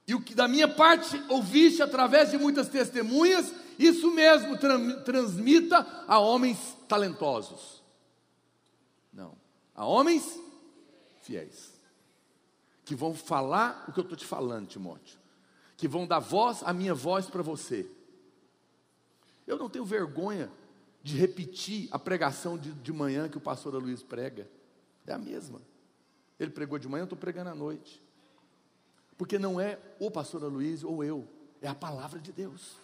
E o que da minha parte ouviste através de muitas testemunhas, isso mesmo tra transmita a homens talentosos. Não, a homens fiéis, que vão falar o que eu estou te falando, Timóteo, que vão dar voz, a minha voz para você. Eu não tenho vergonha de repetir a pregação de, de manhã que o pastor Luiz prega, é a mesma. Ele pregou de manhã, eu estou pregando à noite. Porque não é o pastor Aloysio ou eu, é a palavra de Deus.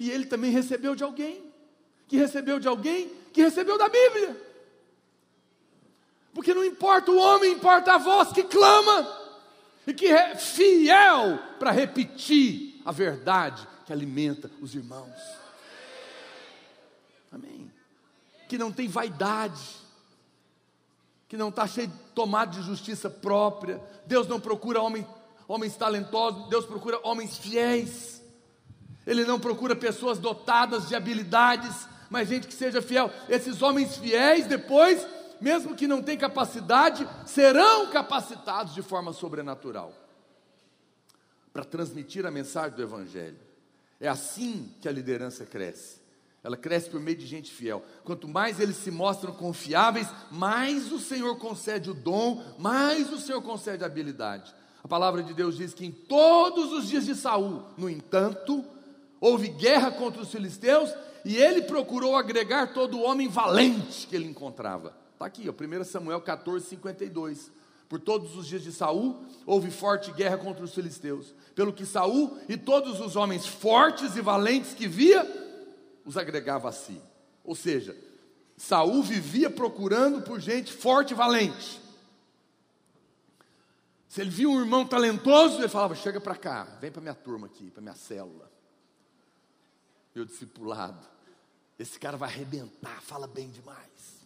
E ele também recebeu de alguém, que recebeu de alguém, que recebeu da Bíblia. Porque não importa o homem, importa a voz que clama e que é fiel para repetir a verdade que alimenta os irmãos. Amém. Que não tem vaidade, que não está cheio de tomado de justiça própria. Deus não procura homens, homens talentosos, Deus procura homens fiéis. Ele não procura pessoas dotadas de habilidades, mas gente que seja fiel. Esses homens fiéis, depois, mesmo que não tenham capacidade, serão capacitados de forma sobrenatural para transmitir a mensagem do Evangelho. É assim que a liderança cresce. Ela cresce por meio de gente fiel. Quanto mais eles se mostram confiáveis, mais o Senhor concede o dom, mais o Senhor concede a habilidade. A palavra de Deus diz que em todos os dias de Saul, no entanto, houve guerra contra os filisteus e ele procurou agregar todo o homem valente que ele encontrava. Está aqui, ó, 1 Samuel 14, 52. Por todos os dias de Saul houve forte guerra contra os filisteus. Pelo que Saul e todos os homens fortes e valentes que via os agregava a si. Ou seja, Saul vivia procurando por gente forte e valente. Se ele via um irmão talentoso, ele falava: Chega para cá, vem para minha turma aqui, para minha célula, meu discipulado. Esse cara vai arrebentar, fala bem demais.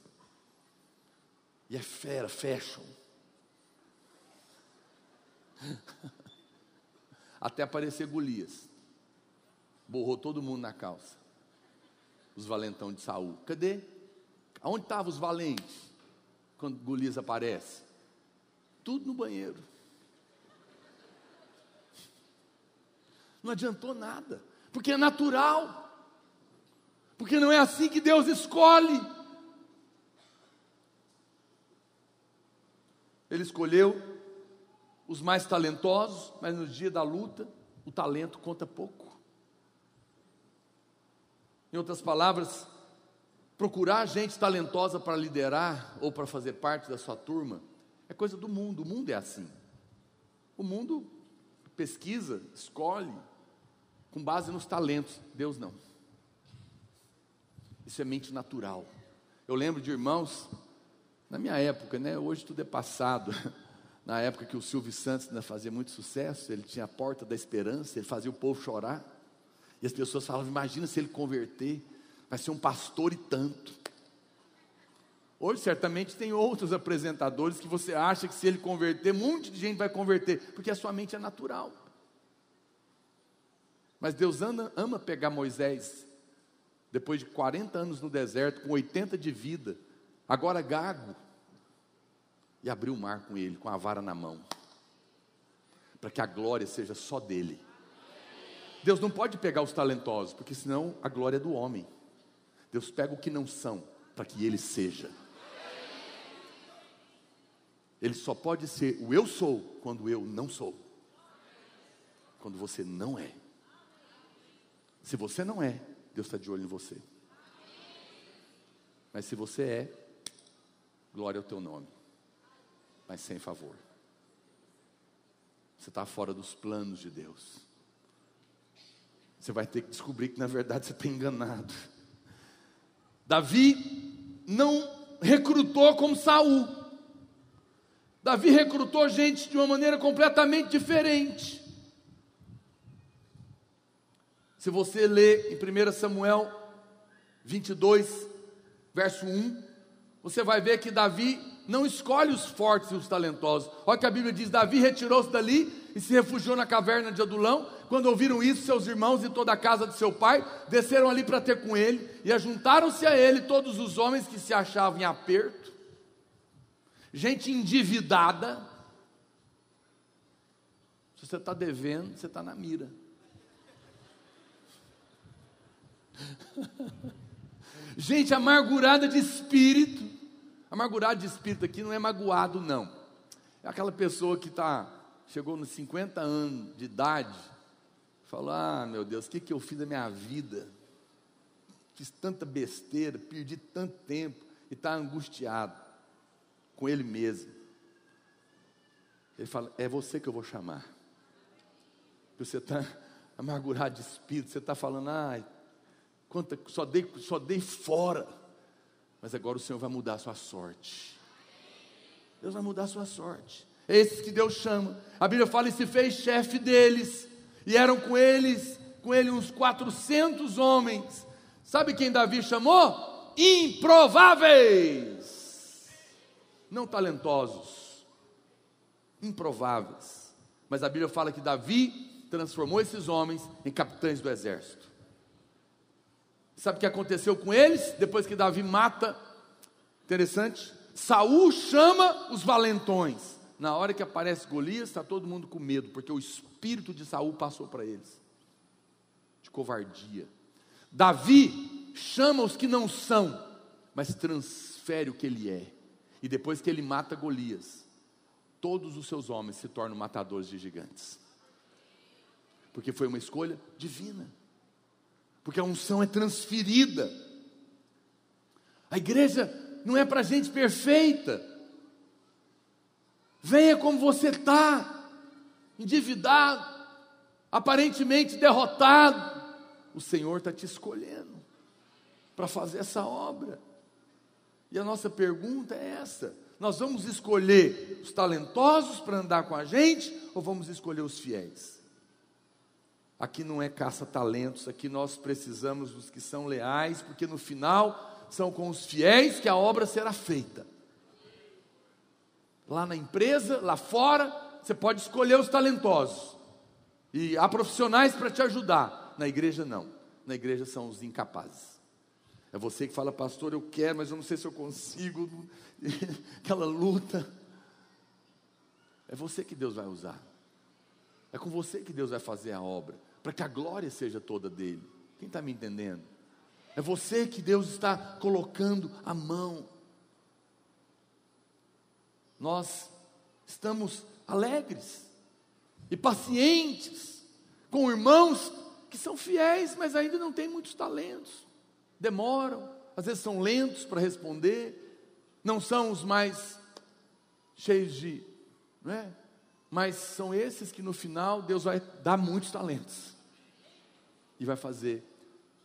E é fera, fashion. Até aparecer Golias. Borrou todo mundo na calça. Os valentão de Saul. Cadê? Aonde estavam os valentes? Quando Golias aparece? Tudo no banheiro. Não adiantou nada. Porque é natural. Porque não é assim que Deus escolhe. Ele escolheu os mais talentosos, mas no dia da luta, o talento conta pouco. Em outras palavras, procurar gente talentosa para liderar ou para fazer parte da sua turma é coisa do mundo. O mundo é assim. O mundo pesquisa, escolhe com base nos talentos. Deus não. Isso é mente natural. Eu lembro de irmãos, na minha época, né? Hoje tudo é passado. Na época que o Silvio Santos ainda fazia muito sucesso, ele tinha a porta da esperança, ele fazia o povo chorar. E as pessoas falavam: imagina se ele converter, vai ser um pastor e tanto. Hoje, certamente, tem outros apresentadores que você acha que se ele converter, um monte de gente vai converter, porque a sua mente é natural. Mas Deus ama, ama pegar Moisés, depois de 40 anos no deserto, com 80 de vida, agora gago, e abrir o mar com ele, com a vara na mão, para que a glória seja só dele. Deus não pode pegar os talentosos, porque senão a glória é do homem. Deus pega o que não são, para que ele seja. Ele só pode ser o eu sou quando eu não sou. Quando você não é. Se você não é, Deus está de olho em você. Mas se você é, glória ao teu nome mas sem favor. Você está fora dos planos de Deus. Você vai ter que descobrir que na verdade você está enganado. Davi não recrutou como Saul. Davi recrutou gente de uma maneira completamente diferente. Se você ler em 1 Samuel 22, verso 1, você vai ver que Davi não escolhe os fortes e os talentosos. Olha que a Bíblia diz: Davi retirou-se dali e se refugiou na caverna de Adulão. Quando ouviram isso, seus irmãos e toda a casa de seu pai desceram ali para ter com ele e ajuntaram-se a ele todos os homens que se achavam em aperto, gente endividada. Se você está devendo, você está na mira. gente amargurada de espírito Amargurado de espírito aqui não é magoado, não. É aquela pessoa que tá, chegou nos 50 anos de idade, falou: Ah, meu Deus, o que, que eu fiz da minha vida? Fiz tanta besteira, perdi tanto tempo, e está angustiado com ele mesmo. Ele fala: É você que eu vou chamar. Você está amargurado de espírito, você está falando, ai, quanta, só, dei, só dei fora mas agora o Senhor vai mudar a sua sorte. Deus vai mudar a sua sorte. Esses que Deus chama. A Bíblia fala e se fez chefe deles. E eram com eles, com ele uns 400 homens. Sabe quem Davi chamou? Improváveis. Não talentosos. Improváveis. Mas a Bíblia fala que Davi transformou esses homens em capitães do exército. Sabe o que aconteceu com eles? Depois que Davi mata, interessante, Saul chama os valentões. Na hora que aparece Golias, está todo mundo com medo, porque o espírito de Saul passou para eles. De covardia. Davi chama os que não são, mas transfere o que ele é. E depois que ele mata Golias, todos os seus homens se tornam matadores de gigantes. Porque foi uma escolha divina porque a unção é transferida. A igreja não é para gente perfeita. Venha como você está, endividado, aparentemente derrotado. O Senhor está te escolhendo para fazer essa obra. E a nossa pergunta é essa: Nós vamos escolher os talentosos para andar com a gente ou vamos escolher os fiéis? Aqui não é caça-talentos, aqui nós precisamos dos que são leais, porque no final são com os fiéis que a obra será feita. Lá na empresa, lá fora, você pode escolher os talentosos. E há profissionais para te ajudar. Na igreja, não. Na igreja são os incapazes. É você que fala, pastor, eu quero, mas eu não sei se eu consigo. Aquela luta. É você que Deus vai usar. É com você que Deus vai fazer a obra. Para que a glória seja toda dele. Quem está me entendendo? É você que Deus está colocando a mão. Nós estamos alegres e pacientes com irmãos que são fiéis, mas ainda não têm muitos talentos, demoram, às vezes são lentos para responder, não são os mais cheios de, não é? Mas são esses que no final Deus vai dar muitos talentos e vai fazer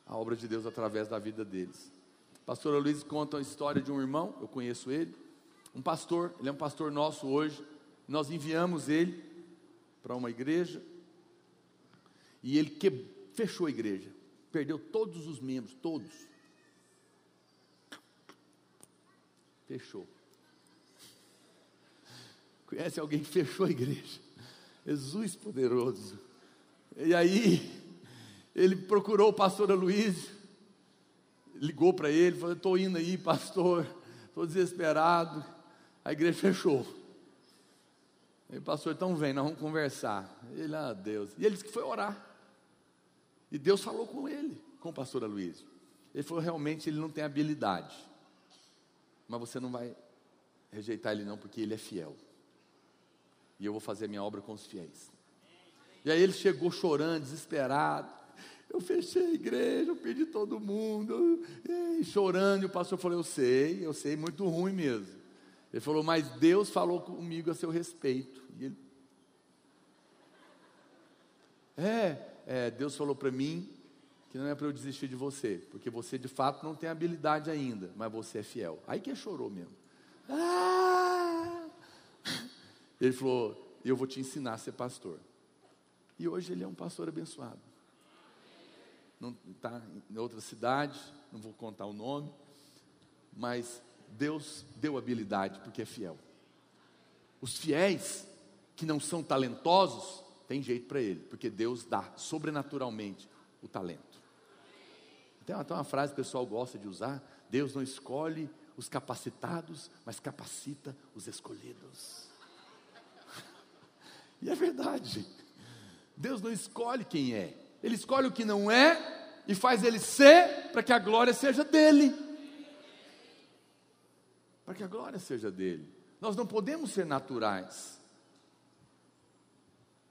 a obra de Deus através da vida deles. Pastor Luiz conta a história de um irmão, eu conheço ele, um pastor, ele é um pastor nosso hoje. Nós enviamos ele para uma igreja e ele que, fechou a igreja, perdeu todos os membros, todos. Fechou. Conhece alguém que fechou a igreja? Jesus poderoso. E aí, ele procurou o pastor Aloysio, ligou para ele, falou: Estou indo aí, pastor, estou desesperado. A igreja fechou. Aí o pastor, então vem, nós vamos conversar. Ele, ah, Deus. E ele disse que foi orar. E Deus falou com ele, com o pastor Aloysio. Ele falou, realmente ele não tem habilidade. Mas você não vai rejeitar ele não, porque ele é fiel. E eu vou fazer a minha obra com os fiéis. E aí ele chegou chorando, desesperado. Eu fechei a igreja, eu perdi todo mundo. E chorando, e o pastor falou: Eu sei, eu sei, muito ruim mesmo. Ele falou, mas Deus falou comigo a seu respeito. Ele, é, é, Deus falou para mim que não é para eu desistir de você, porque você de fato não tem habilidade ainda, mas você é fiel. Aí que chorou mesmo. Ah! Ele falou: Eu vou te ensinar a ser pastor. E hoje ele é um pastor abençoado. Não está em outra cidade, não vou contar o nome, mas Deus deu habilidade porque é fiel. Os fiéis que não são talentosos, tem jeito para ele, porque Deus dá sobrenaturalmente o talento. Tem até uma frase que o pessoal gosta de usar: Deus não escolhe os capacitados, mas capacita os escolhidos. e é verdade. Deus não escolhe quem é, Ele escolhe o que não é e faz ele ser para que a glória seja dele para que a glória seja dele. Nós não podemos ser naturais.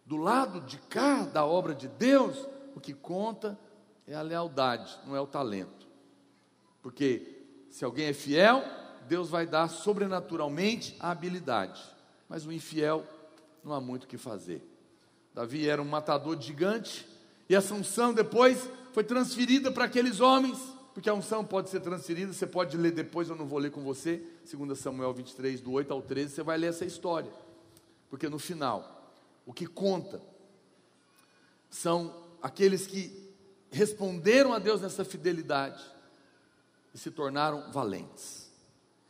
Do lado de cá da obra de Deus, o que conta é a lealdade, não é o talento. Porque se alguém é fiel, Deus vai dar sobrenaturalmente a habilidade. Mas o infiel não há muito o que fazer. Davi era um matador gigante, e a unção depois foi transferida para aqueles homens porque a unção pode ser transferida, você pode ler depois, eu não vou ler com você, 2 Samuel 23, do 8 ao 13, você vai ler essa história. Porque no final, o que conta são aqueles que responderam a Deus nessa fidelidade e se tornaram valentes.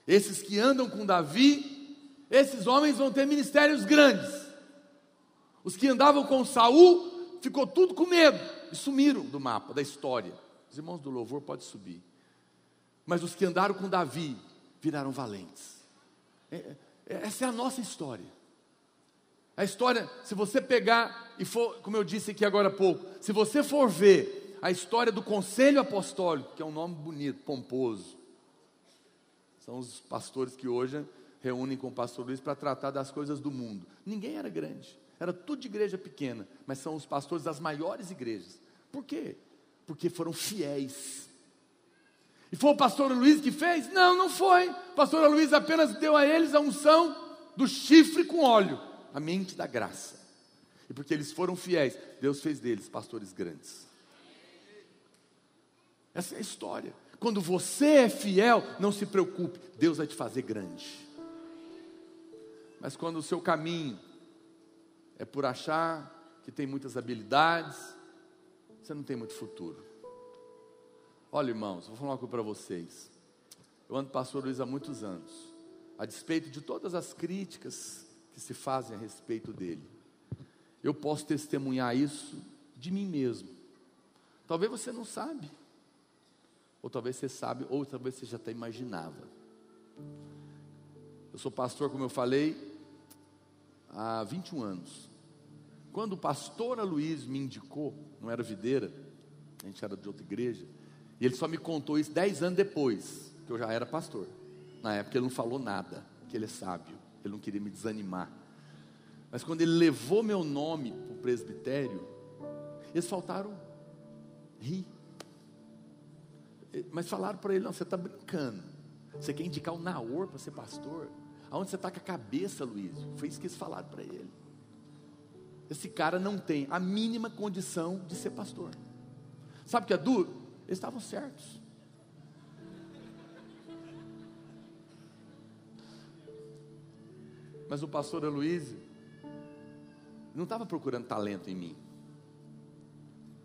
Esses que andam com Davi, esses homens vão ter ministérios grandes. Os que andavam com Saul, ficou tudo com medo e sumiram do mapa, da história. Os irmãos do louvor podem subir. Mas os que andaram com Davi viraram valentes. É, é, essa é a nossa história. A história, se você pegar e for, como eu disse aqui agora há pouco, se você for ver a história do Conselho Apostólico, que é um nome bonito, pomposo, são os pastores que hoje reúnem com o pastor Luiz para tratar das coisas do mundo. Ninguém era grande, era tudo de igreja pequena, mas são os pastores das maiores igrejas. Por quê? Porque foram fiéis. E foi o pastor Luiz que fez? Não, não foi. O pastor Luiz apenas deu a eles a unção do chifre com óleo, a mente da graça. E porque eles foram fiéis, Deus fez deles pastores grandes. Essa é a história. Quando você é fiel, não se preocupe, Deus vai te fazer grande. Mas quando o seu caminho é por achar que tem muitas habilidades, você não tem muito futuro. Olha, irmãos, vou falar uma coisa para vocês. Eu ando pastor Luiz há muitos anos, a despeito de todas as críticas que se fazem a respeito dele. Eu posso testemunhar isso de mim mesmo. Talvez você não sabe, ou talvez você sabe, ou talvez você já até imaginava. Eu sou pastor, como eu falei, há 21 anos. Quando o pastor Luiz me indicou, não era videira, a gente era de outra igreja, e ele só me contou isso 10 anos depois, que eu já era pastor. Na época ele não falou nada, que ele é sábio, ele não queria me desanimar. Mas quando ele levou meu nome para o presbitério, eles faltaram rir. Mas falaram para ele: não, você está brincando. Você quer indicar o Naor para ser pastor? Aonde você está com a cabeça, Luiz? Foi isso que eles falaram para ele. Esse cara não tem a mínima condição de ser pastor. Sabe o que é duro? Eles estavam certos. Mas o pastor Aloysio não estava procurando talento em mim.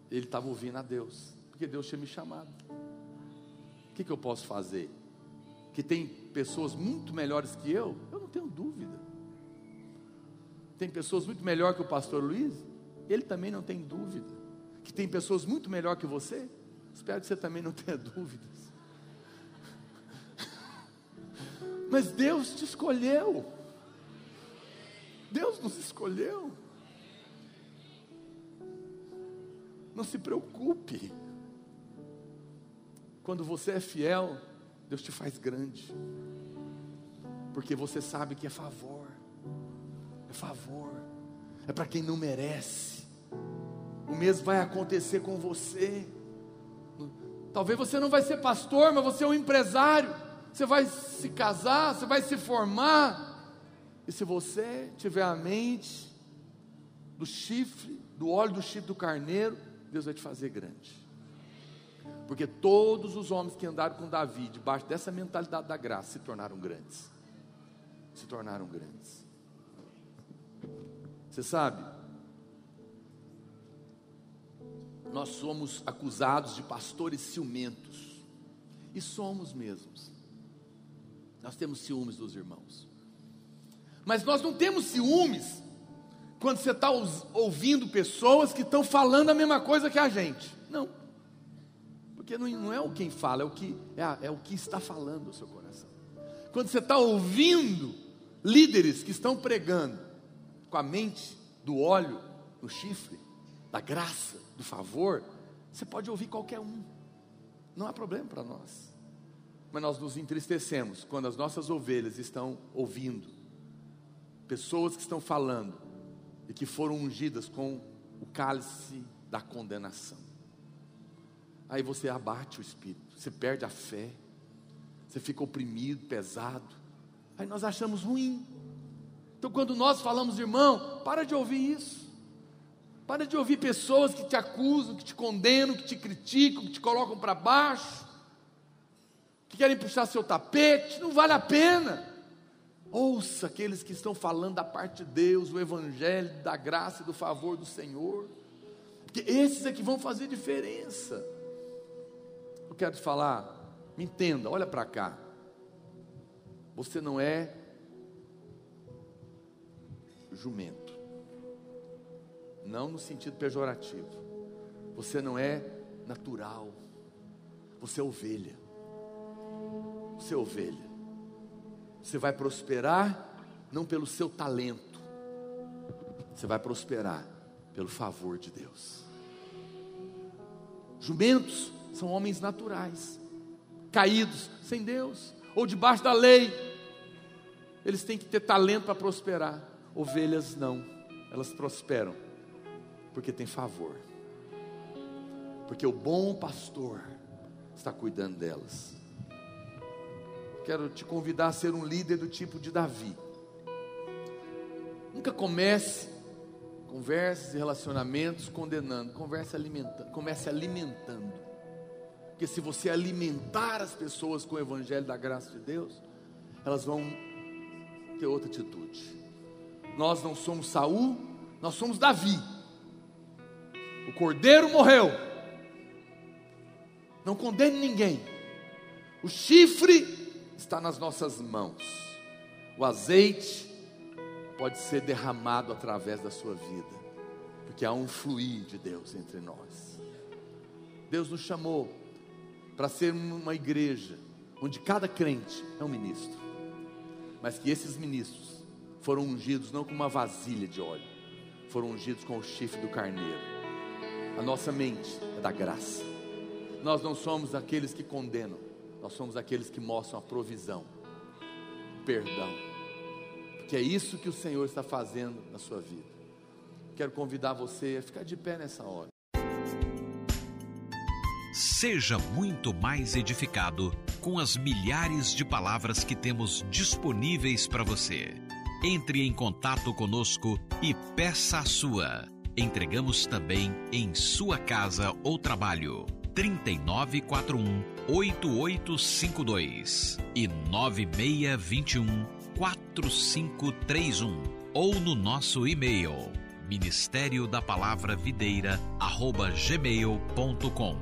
Ele estava ouvindo a Deus, porque Deus tinha me chamado. O que, que eu posso fazer? Que tem pessoas muito melhores que eu, eu não tenho dúvida. Tem pessoas muito melhor que o pastor Luiz, ele também não tem dúvida. Que tem pessoas muito melhor que você, espero que você também não tenha dúvidas. Mas Deus te escolheu. Deus nos escolheu. Não se preocupe. Quando você é fiel, Deus te faz grande. Porque você sabe que é favor. É favor. É para quem não merece. O mesmo vai acontecer com você. Talvez você não vai ser pastor, mas você é um empresário. Você vai se casar, você vai se formar. E se você tiver a mente do chifre, do óleo do chifre do carneiro, Deus vai te fazer grande. Porque todos os homens que andaram com Davi, debaixo dessa mentalidade da graça, se tornaram grandes. Se tornaram grandes. Você sabe, nós somos acusados de pastores ciumentos. E somos mesmos. Nós temos ciúmes dos irmãos. Mas nós não temos ciúmes quando você está ouvindo pessoas que estão falando a mesma coisa que a gente. Não. Porque não, não é o quem fala, é o que, é, é o que está falando o seu coração. Quando você está ouvindo líderes que estão pregando com a mente do óleo no chifre, da graça, do favor, você pode ouvir qualquer um. Não há problema para nós. Mas nós nos entristecemos quando as nossas ovelhas estão ouvindo pessoas que estão falando e que foram ungidas com o cálice da condenação. Aí você abate o espírito, você perde a fé, você fica oprimido, pesado. Aí nós achamos ruim. Então, quando nós falamos, irmão, para de ouvir isso. Para de ouvir pessoas que te acusam, que te condenam, que te criticam, que te colocam para baixo, que querem puxar seu tapete. Não vale a pena. Ouça aqueles que estão falando da parte de Deus, o Evangelho, da graça e do favor do Senhor. Porque esses é que vão fazer diferença. Eu quero te falar, me entenda, olha para cá. Você não é jumento. Não no sentido pejorativo. Você não é natural. Você é ovelha. Você é ovelha. Você vai prosperar não pelo seu talento, você vai prosperar pelo favor de Deus. Jumentos são homens naturais, caídos sem Deus, ou debaixo da lei. Eles têm que ter talento para prosperar. Ovelhas não, elas prosperam porque tem favor. Porque o bom pastor está cuidando delas quero te convidar a ser um líder do tipo de Davi. Nunca comece conversas e relacionamentos condenando, converse alimentando, comece alimentando. Porque se você alimentar as pessoas com o evangelho da graça de Deus, elas vão ter outra atitude. Nós não somos Saul, nós somos Davi. O cordeiro morreu. Não condene ninguém. O chifre está nas nossas mãos. O azeite pode ser derramado através da sua vida, porque há um fluir de Deus entre nós. Deus nos chamou para ser uma igreja onde cada crente é um ministro, mas que esses ministros foram ungidos não com uma vasilha de óleo, foram ungidos com o chifre do carneiro. A nossa mente é da graça. Nós não somos aqueles que condenam, nós somos aqueles que mostram a provisão, perdão, porque é isso que o Senhor está fazendo na sua vida. Quero convidar você a ficar de pé nessa hora. Seja muito mais edificado com as milhares de palavras que temos disponíveis para você. Entre em contato conosco e peça a sua. Entregamos também em sua casa ou trabalho. 3941 8852 e 9621 4531 ou no nosso e-mail ministério da palavra videira arroba gmail.com